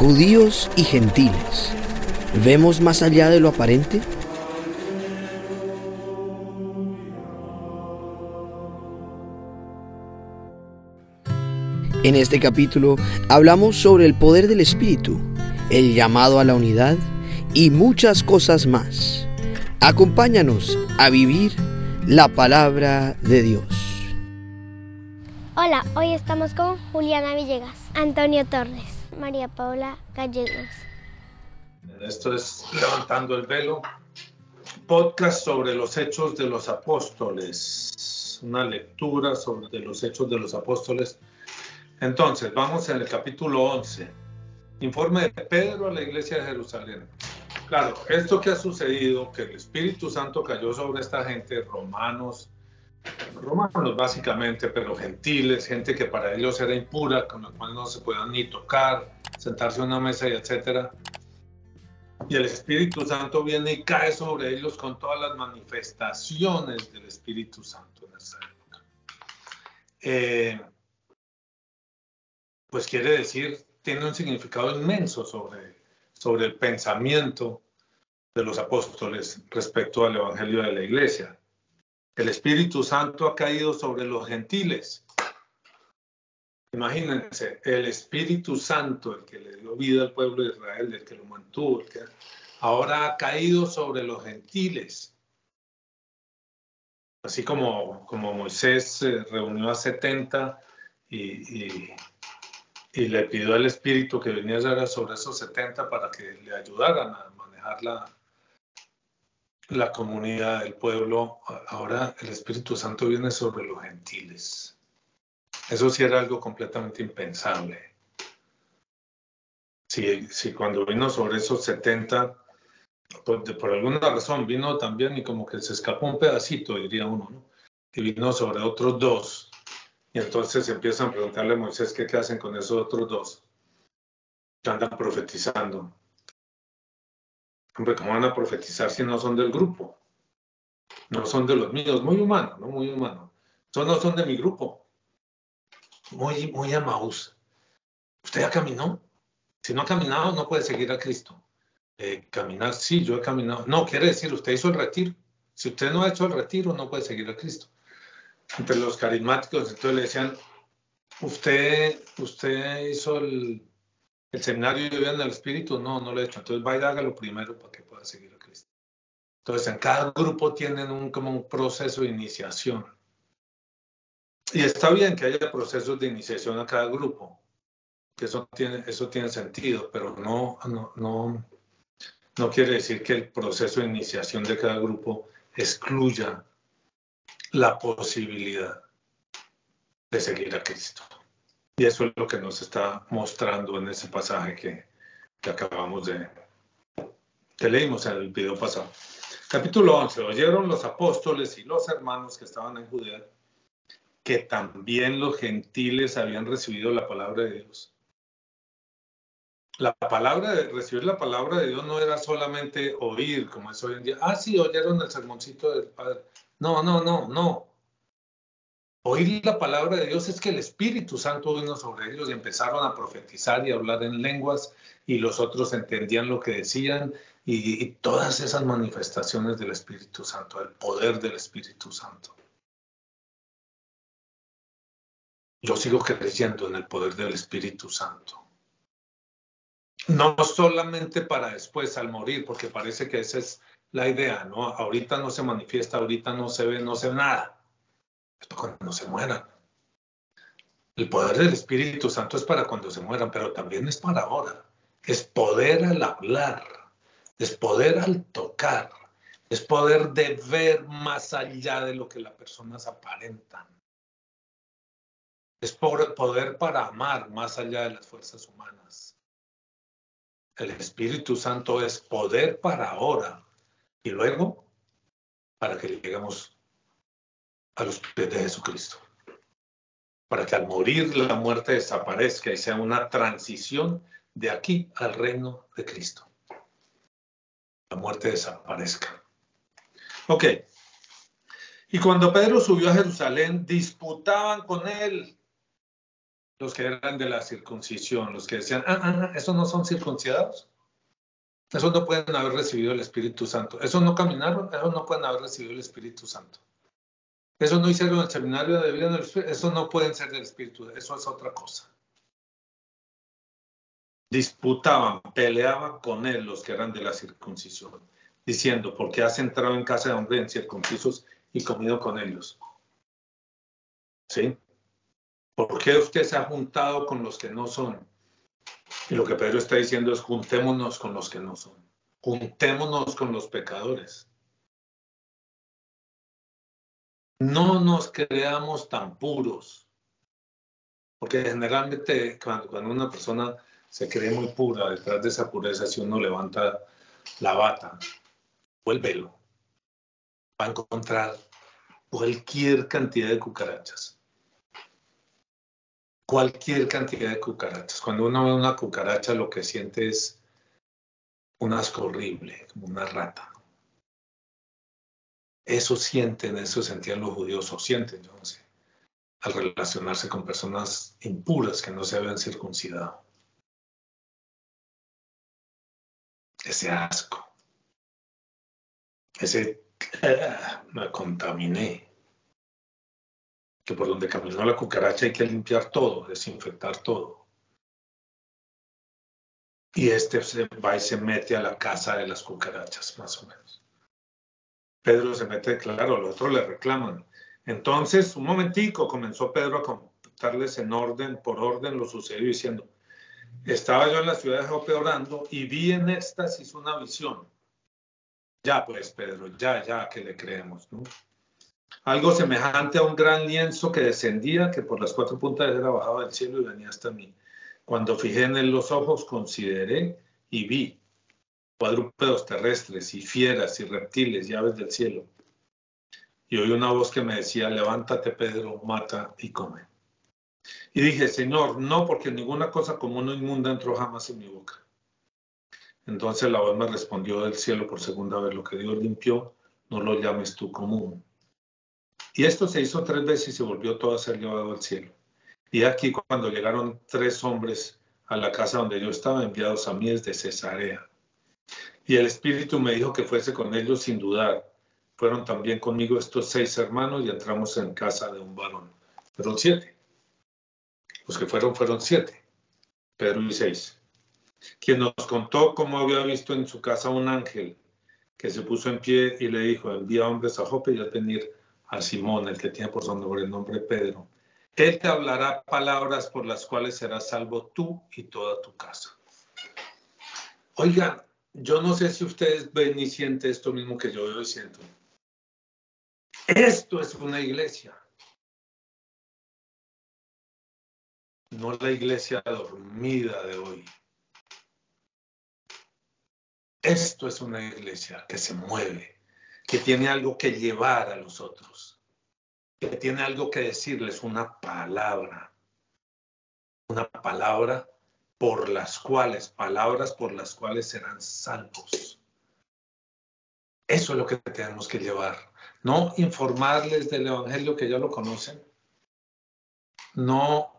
judíos y gentiles, ¿vemos más allá de lo aparente? En este capítulo hablamos sobre el poder del Espíritu, el llamado a la unidad y muchas cosas más. Acompáñanos a vivir la palabra de Dios. Hola, hoy estamos con Juliana Villegas, Antonio Torres. María Paula Gallegos. Esto es Levantando el Velo, podcast sobre los hechos de los apóstoles, una lectura sobre los hechos de los apóstoles. Entonces, vamos en el capítulo 11, informe de Pedro a la iglesia de Jerusalén. Claro, esto que ha sucedido, que el Espíritu Santo cayó sobre esta gente, romanos, romanos básicamente, pero gentiles, gente que para ellos era impura, con la cual no se podían ni tocar, sentarse a una mesa y etcétera. Y el Espíritu Santo viene y cae sobre ellos con todas las manifestaciones del Espíritu Santo en esa época. Eh, pues quiere decir, tiene un significado inmenso sobre, sobre el pensamiento de los apóstoles respecto al Evangelio de la Iglesia. El Espíritu Santo ha caído sobre los gentiles. Imagínense, el Espíritu Santo, el que le dio vida al pueblo de Israel, el que lo mantuvo, ahora ha caído sobre los gentiles. Así como, como Moisés reunió a 70 y, y, y, le pidió al Espíritu que viniera sobre esos 70 para que le ayudaran a manejar la, la comunidad, el pueblo, ahora el Espíritu Santo viene sobre los gentiles. Eso sí era algo completamente impensable. Si, cuando vino sobre esos 70, por, por, alguna razón vino también y como que se escapó un pedacito, diría uno, ¿no? Y vino sobre otros dos. Y entonces empiezan a preguntarle a Moisés qué, qué hacen con esos otros dos que andan profetizando. Hombre, ¿cómo van a profetizar si no son del grupo? No son de los míos, muy humano, ¿no? Muy humano. Son, no son de mi grupo. Muy, muy amaus. ¿Usted ya caminó? Si no ha caminado, no puede seguir a Cristo. Eh, caminar, sí, yo he caminado. No, quiere decir, usted hizo el retiro. Si usted no ha hecho el retiro, no puede seguir a Cristo. Entre los carismáticos, entonces le decían, usted, usted hizo el, el seminario de vida en el Espíritu, no, no lo he hecho. Entonces vaya hágalo primero para que pueda seguir a Cristo. Entonces en cada grupo tienen un, como un proceso de iniciación. Y está bien que haya procesos de iniciación a cada grupo, que eso tiene, eso tiene sentido, pero no, no, no quiere decir que el proceso de iniciación de cada grupo excluya la posibilidad de seguir a Cristo. Y eso es lo que nos está mostrando en ese pasaje que, que acabamos de, que leímos en el video pasado. Capítulo 11. Oyeron los apóstoles y los hermanos que estaban en Judea que también los gentiles habían recibido la palabra de Dios. La palabra de recibir la palabra de Dios no era solamente oír, como es hoy en día. Ah, sí, oyeron el sermoncito del Padre. No, no, no, no. Oír la palabra de Dios es que el Espíritu Santo vino sobre ellos y empezaron a profetizar y hablar en lenguas y los otros entendían lo que decían y, y, todas esas manifestaciones del Espíritu Santo, el poder del Espíritu Santo. Yo sigo creyendo en el poder del Espíritu Santo. No solamente para después al morir, porque parece que esa es la idea, ¿no? Ahorita no se manifiesta, ahorita no se ve, no se ve nada cuando se mueran. El poder del Espíritu Santo es para cuando se mueran, pero también es para ahora. Es poder al hablar, es poder al tocar, es poder de ver más allá de lo que las personas aparentan. Es poder para amar más allá de las fuerzas humanas. El Espíritu Santo es poder para ahora y luego para que lleguemos a los pies de Jesucristo. Para que al morir la muerte desaparezca y sea una transición de aquí al reino de Cristo. La muerte desaparezca. Ok. Y cuando Pedro subió a Jerusalén, disputaban con él los que eran de la circuncisión, los que decían, ah, ah, ah, esos no son circuncidados. Esos no pueden haber recibido el Espíritu Santo. Esos no caminaron, esos no pueden haber recibido el Espíritu Santo. Esos no hicieron el seminario de vida esos no pueden ser del Espíritu, eso es otra cosa. Disputaban, peleaban con él los que eran de la circuncisión, diciendo, ¿por qué has entrado en casa de hombres circuncisos y comido con ellos? ¿Sí? ¿Por qué usted se ha juntado con los que no son? Y lo que Pedro está diciendo es juntémonos con los que no son. Juntémonos con los pecadores. No nos creamos tan puros. Porque generalmente cuando, cuando una persona se cree muy pura, detrás de esa pureza, si uno levanta la bata o el velo, va a encontrar cualquier cantidad de cucarachas cualquier cantidad de cucarachas. Cuando uno ve una cucaracha, lo que siente es un asco horrible, como una rata. Eso sienten, eso sentían los judíos, o sienten, yo no sé, al relacionarse con personas impuras que no se habían circuncidado. Ese asco. Ese me contaminé que por donde caminó la cucaracha hay que limpiar todo, desinfectar todo. Y este se va y se mete a la casa de las cucarachas, más o menos. Pedro se mete, claro, los otros le reclaman. Entonces, un momentico, comenzó Pedro a contarles en orden, por orden, lo sucedió diciendo, estaba yo en la ciudad de Jope orando y vi en éxtasis una visión. Ya pues, Pedro, ya, ya que le creemos, ¿no? algo semejante a un gran lienzo que descendía, que por las cuatro puntas era bajado del cielo y venía hasta mí. Cuando fijé en él los ojos, consideré y vi cuadrúpedos terrestres y fieras y reptiles y aves del cielo. Y oí una voz que me decía, levántate Pedro, mata y come. Y dije, Señor, no, porque ninguna cosa común o inmunda entró jamás en mi boca. Entonces la voz me respondió del cielo por segunda vez, lo que Dios limpió, no lo llames tú común. Y esto se hizo tres veces y se volvió todo a ser llevado al cielo. Y aquí cuando llegaron tres hombres a la casa donde yo estaba, enviados a mí desde Cesarea. Y el Espíritu me dijo que fuese con ellos sin dudar. Fueron también conmigo estos seis hermanos y entramos en casa de un varón. Fueron siete. Los que fueron fueron siete. Pedro y seis. Quien nos contó cómo había visto en su casa un ángel que se puso en pie y le dijo, envía hombres a Jope y a venir a Simón, el que tiene por nombre el nombre Pedro. Él te hablará palabras por las cuales serás salvo tú y toda tu casa. Oigan, yo no sé si ustedes ven y sienten esto mismo que yo veo y siento. Esto es una iglesia. No la iglesia dormida de hoy. Esto es una iglesia que se mueve, que tiene algo que llevar a los otros, que tiene algo que decirles, una palabra, una palabra por las cuales, palabras por las cuales serán salvos. Eso es lo que tenemos que llevar. No informarles del Evangelio que ya lo conocen. No,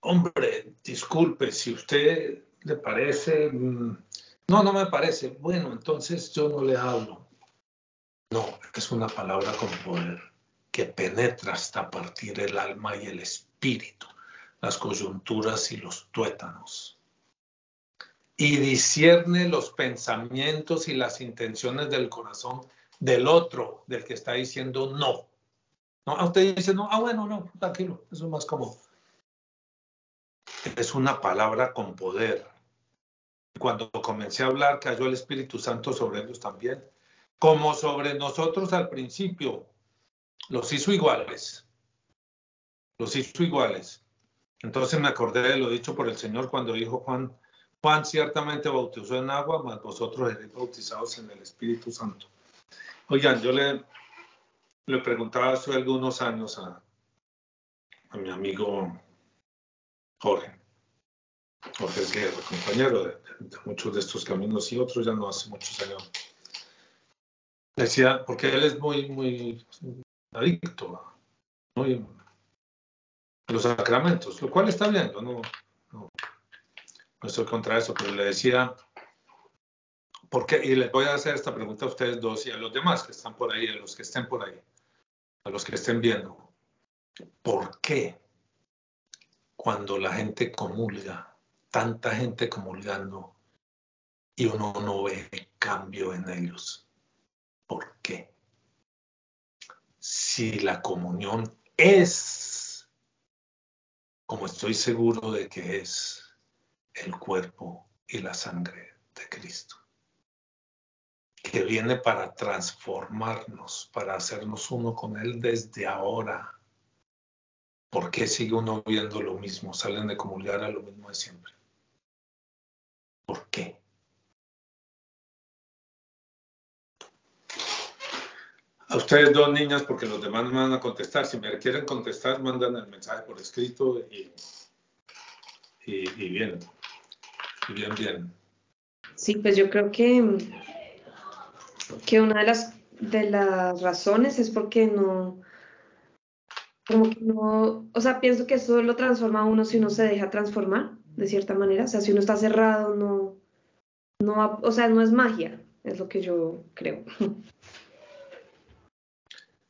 hombre, disculpe, si usted le parece, mm, no, no me parece. Bueno, entonces yo no le hablo. No, es una palabra con poder que penetra hasta partir el alma y el espíritu, las coyunturas y los tuétanos. Y discierne los pensamientos y las intenciones del corazón del otro, del que está diciendo no. No, a usted dice no, ah, bueno, no, tranquilo, eso es más como. Es una palabra con poder cuando comencé a hablar, cayó el Espíritu Santo sobre ellos también, como sobre nosotros al principio. Los hizo iguales. Los hizo iguales. Entonces me acordé de lo dicho por el Señor cuando dijo Juan, Juan ciertamente bautizó en agua, mas vosotros seréis bautizados en el Espíritu Santo. Oigan, yo le, le preguntaba hace algunos años a, a mi amigo Jorge, Jorge Guerra, compañero de, muchos de estos caminos y otros ya no hace muchos años. Decía, porque él es muy, muy adicto, muy, los sacramentos, lo cual está bien, no, no, estoy contra eso, pero le decía, ¿por qué? Y les voy a hacer esta pregunta a ustedes dos y a los demás que están por ahí, a los que estén por ahí, a los que estén viendo. ¿Por qué cuando la gente comulga, tanta gente comulgando, y uno no ve cambio en ellos? ¿Por qué? Si la comunión es, como estoy seguro de que es, el cuerpo y la sangre de Cristo, que viene para transformarnos, para hacernos uno con Él desde ahora. ¿Por qué sigue uno viendo lo mismo? Salen de comulgar a lo mismo de siempre. ¿Por qué? A ustedes dos niñas, porque los demás me van a contestar. Si me quieren contestar, mandan el mensaje por escrito y, y, bien, bien, bien. Sí, pues yo creo que, que una de las, de las razones es porque no, como que no, o sea, pienso que eso lo transforma uno si uno se deja transformar, de cierta manera. O sea, si uno está cerrado, no, no, o sea, no es magia, es lo que yo creo.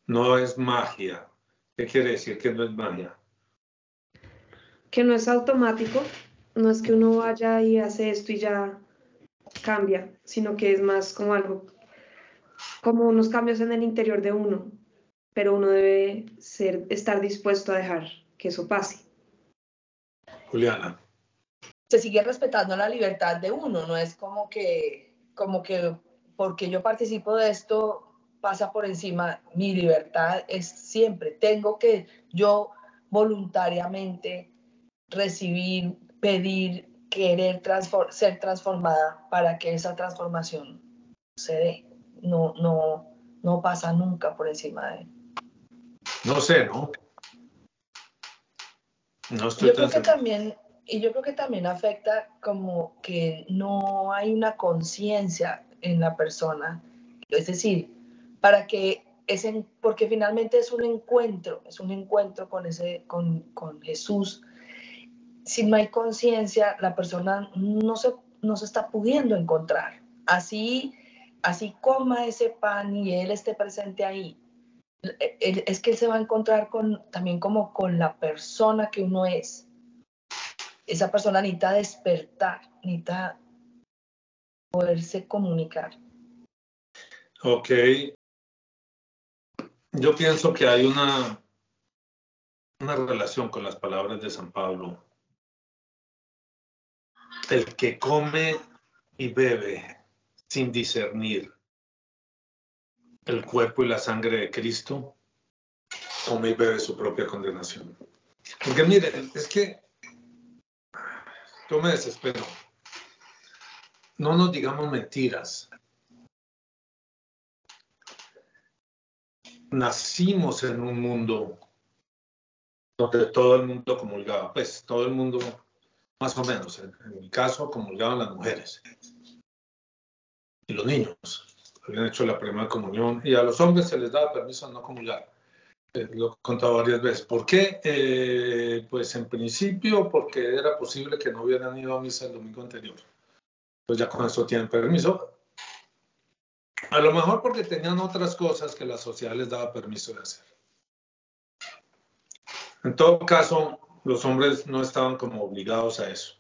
No es magia. ¿Qué quiere decir que no es magia? Que no es automático, no es que uno vaya y hace esto y ya cambia, sino que es más como algo, como unos cambios en el interior de uno, pero uno debe ser, estar dispuesto a dejar que eso pase. Juliana. Se sigue respetando la libertad de uno, no es como que, como que porque yo participo de esto, pasa por encima, mi libertad es siempre, tengo que yo voluntariamente recibir, pedir, querer ser transformada para que esa transformación se dé. No, no, no pasa nunca por encima de... No sé, ¿no? No estoy yo creo que también, y yo creo que también afecta como que no hay una conciencia en la persona. Es decir, para que ese, porque finalmente es un encuentro, es un encuentro con, ese, con, con Jesús. Si no hay conciencia, la persona no se, no se está pudiendo encontrar. Así, así coma ese pan y él esté presente ahí, es que él se va a encontrar con, también como con la persona que uno es. Esa persona necesita despertar, necesita poderse comunicar. Ok, yo pienso que hay una, una relación con las palabras de San Pablo. El que come y bebe sin discernir el cuerpo y la sangre de Cristo, come y bebe su propia condenación. Porque miren, es que yo me desespero. No nos digamos mentiras. Nacimos en un mundo donde todo el mundo comulgaba, pues todo el mundo, más o menos, en, mi caso, comulgaban las mujeres y los niños. Habían hecho la primera comunión y a los hombres se les daba permiso de no comulgar. Eh, lo he contado varias veces. ¿Por qué? Eh, pues en principio porque era posible que no hubieran ido a misa el domingo anterior. Pues ya con eso tienen permiso. A lo mejor porque tenían otras cosas que la sociedad les daba permiso de hacer. En todo caso, los hombres no estaban como obligados a eso.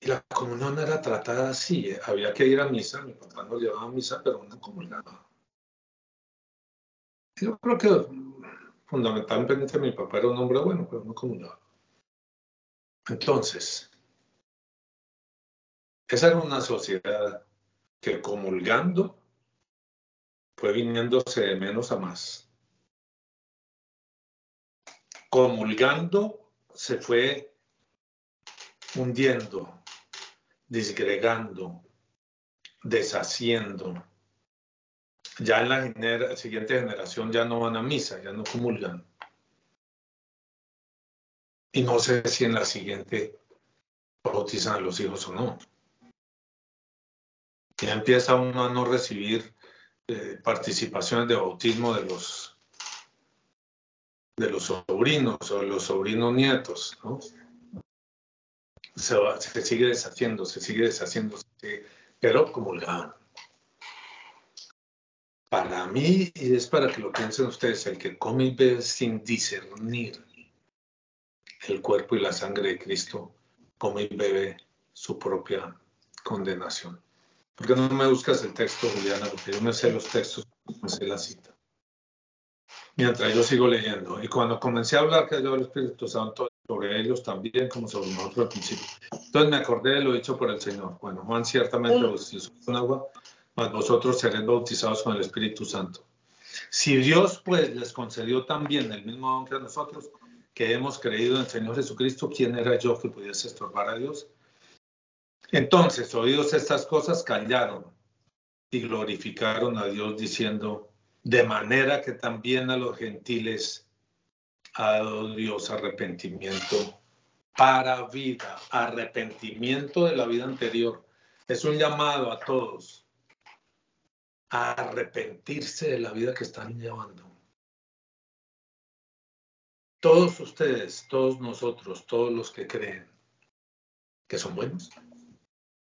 Y la comunión era tratada así, ¿eh? había que ir a misa, mi papá nos llevaba a misa, pero no comulgaba. Yo creo que fundamentalmente mi papá era un hombre bueno, pero no comulgaba. Entonces, esa era una sociedad que comulgando fue viniéndose de menos a más. Comulgando se fue hundiendo, disgregando, deshaciendo. Ya en la siguiente generación ya no van a misa, ya no comulgan. Y no sé si en la siguiente bautizan a los hijos o no ya empieza uno a no recibir eh, participaciones de bautismo de los, de los sobrinos o de los sobrinos nietos. Se, se sigue deshaciendo, se sigue deshaciendo, pero comulgaban. Para mí, y es para que lo piensen ustedes, el que come y bebe sin discernir el cuerpo y la sangre de Cristo, come y bebe su propia condenación. ¿Por qué no me buscas el texto, Juliana? Porque yo me sé los textos, me sé la cita. Mientras yo sigo leyendo. Y cuando comencé a hablar que yo el Espíritu Santo sobre ellos también, como sobre nosotros al principio. Entonces me acordé de lo dicho por el Señor. Bueno, Juan ciertamente bautizó con agua, mas vosotros seréis bautizados con el Espíritu Santo. Si Dios pues les concedió también el mismo don que a nosotros, que hemos creído en el Señor Jesucristo, ¿quién era yo que pudiese estorbar a Dios? Entonces, oídos estas cosas, callaron y glorificaron a Dios diciendo, de manera que también a los gentiles ha dado Dios arrepentimiento para vida, arrepentimiento de la vida anterior. Es un llamado a todos a arrepentirse de la vida que están llevando. Todos ustedes, todos nosotros, todos los que creen que son buenos,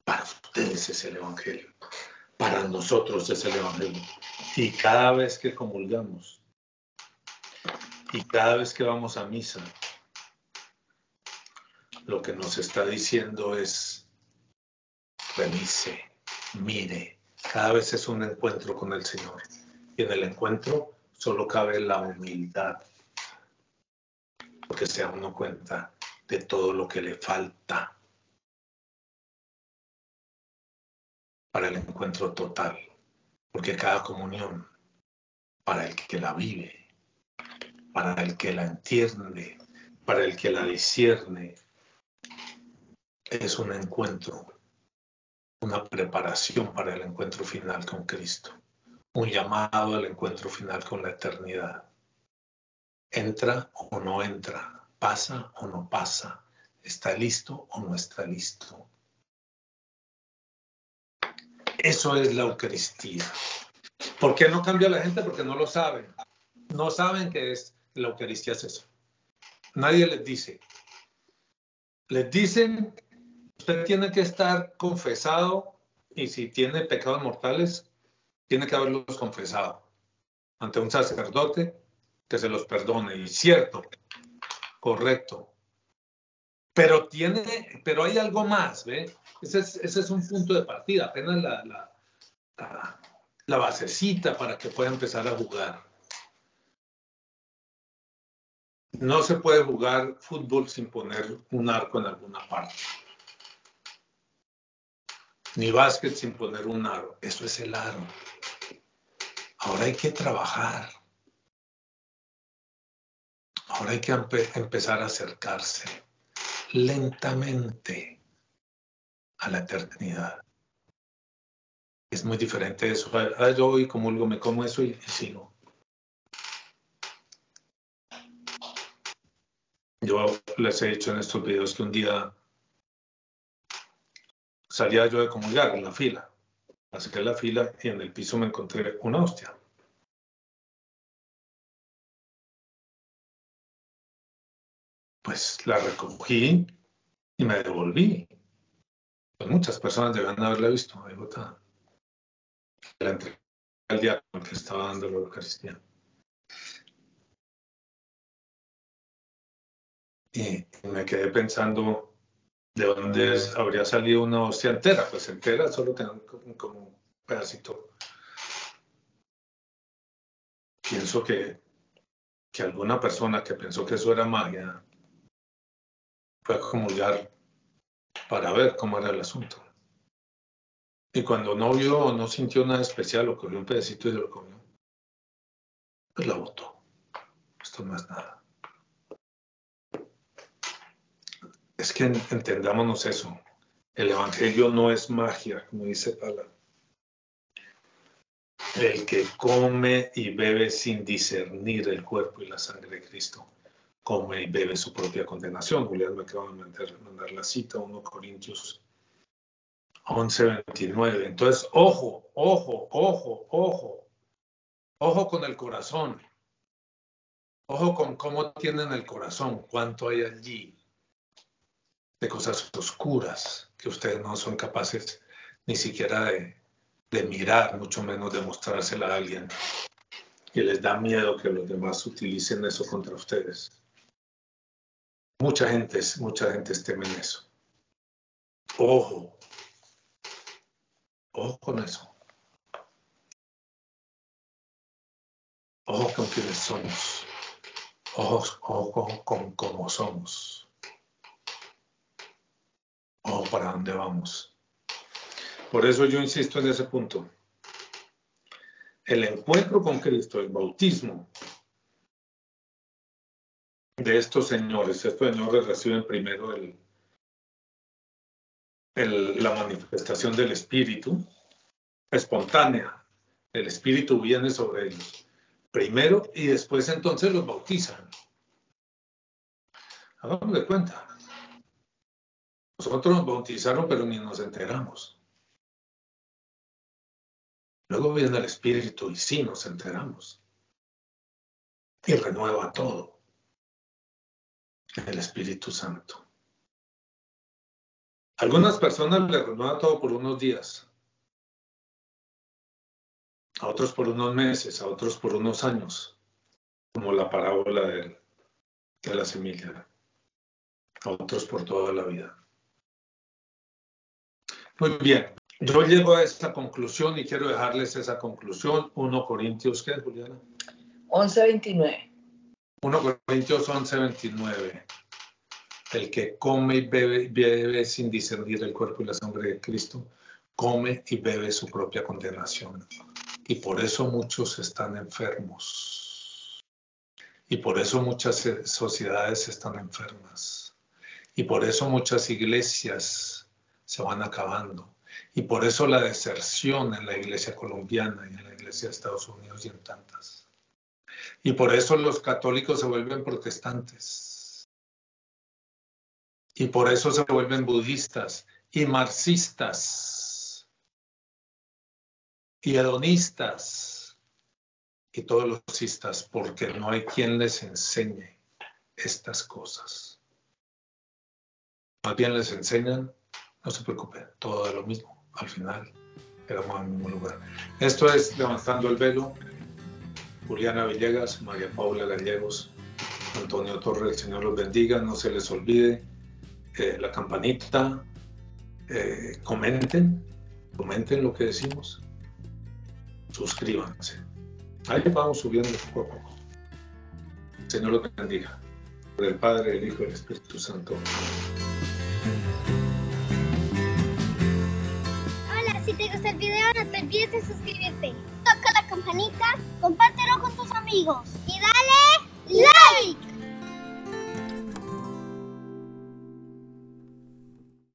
para ustedes es el Evangelio. Para nosotros es el Evangelio. Y cada vez que comulgamos y cada vez que vamos a misa, lo que nos está diciendo es, revise, mire, cada vez es un encuentro con el Señor. Y en el encuentro solo cabe la humildad, porque se da uno cuenta de todo lo que le falta para el encuentro total, porque cada comunión, para el que la vive, para el que la entiende, para el que la discierne, es un encuentro, una preparación para el encuentro final con Cristo, un llamado al encuentro final con la eternidad. Entra o no entra, pasa o no pasa, está listo o no está listo. Eso es la Eucaristía. ¿Por qué no cambia la gente? Porque no lo saben. No saben que es la Eucaristía es eso. Nadie les dice. Les dicen, usted tiene que estar confesado y si tiene pecados mortales, tiene que haberlos confesado ante un sacerdote que se los perdone. Y cierto, correcto. Pero tiene, pero hay algo más, ¿ve? Ese es, un punto de partida, apenas la, basecita para que pueda empezar a jugar. No se puede jugar fútbol sin poner un arco en alguna parte. Ni básquet sin poner un aro. Eso es el aro. Ahora hay que trabajar. Ahora hay que empezar a acercarse lentamente a la eternidad. Es muy diferente eso. Ah, yo hoy comulgo, me como eso y, sigo. Yo les he dicho en estos videos que un día salía yo de comulgar en la fila. Acerqué la fila y en el piso me encontré una hostia. Pues la recogí y me devolví. Pues muchas personas deben haberla visto ahí botada. La entregué al diácono que estaba dando la Eucaristía. Y me quedé pensando de dónde habría salido una hostia entera. Pues entera solo tenía como un pedacito. Pienso que, que alguna persona que pensó que eso era magia fue a comulgar para ver cómo era el asunto. Y cuando no vio o no sintió nada especial, o cogió un pedacito y lo comió, pues la botó. Esto no es nada. Es que entendámonos eso. El Evangelio no es magia, como dice Pala. El que come y bebe sin discernir el cuerpo y la sangre de Cristo come y bebe su propia condenación. Julián me acaba de mandar, mandar la cita, 1 Corintios 11, 29. Entonces, ojo, ojo, ojo, ojo, ojo con el corazón, Ojo con cómo tienen el corazón, cuánto hay allí de cosas oscuras que ustedes no son capaces ni siquiera de, de mirar, mucho menos de mostrársela a alguien. Y les da miedo que los demás utilicen eso contra ustedes. Mucha gente, mucha gente teme en eso. Ojo, ojo con eso. Ojo con quienes somos. Ojo, ojo con cómo somos. Ojo para dónde vamos. Por eso yo insisto en ese punto. El encuentro con Cristo, el bautismo de estos señores, estos señores reciben primero el, la manifestación del Espíritu espontánea. El Espíritu viene sobre ellos primero y después entonces los bautizan. Hagamos de cuenta. Nosotros nos bautizaron, pero ni nos enteramos. Luego viene el Espíritu y sí nos enteramos. Y renueva todo. El Espíritu Santo. Algunas personas le renueva todo por unos días a otros por unos meses, a otros por unos años, como la parábola de, la semilla, a otros por toda la vida. Muy bien, yo llego a esta conclusión y quiero dejarles esa conclusión. 1 Corintios, ¿qué, Juliana? 11.29. 1 Corintios 11.29. El que come y bebe, bebe sin discernir el cuerpo y la sangre de Cristo, come y bebe su propia condenación. Y por eso muchos están enfermos. Y por eso muchas sociedades están enfermas. Y por eso muchas iglesias se van acabando. Y por eso la deserción en la iglesia colombiana y en la iglesia de Estados Unidos y en tantas. Y por eso los católicos se vuelven protestantes. Y por eso se vuelven budistas y marxistas y hedonistas y todos los cistas, porque no hay quien les enseñe estas cosas. Más bien les enseñan, no se preocupen, todo de lo mismo. Al final, quedamos en el mismo lugar. Esto es Levantando el Velo. Juliana Villegas, María Paula Gallegos, Antonio Torres, el Señor los bendiga. No se les olvide eh, la campanita. Eh, comenten, comenten lo que decimos suscríbanse. Ahí vamos subiendo poco a poco. Señor lo bendiga. Por el Padre, el Hijo y el Espíritu Santo. Hola, si te gusta el video no te olvides de suscribirte campanita, compártelo con tus amigos y dale like.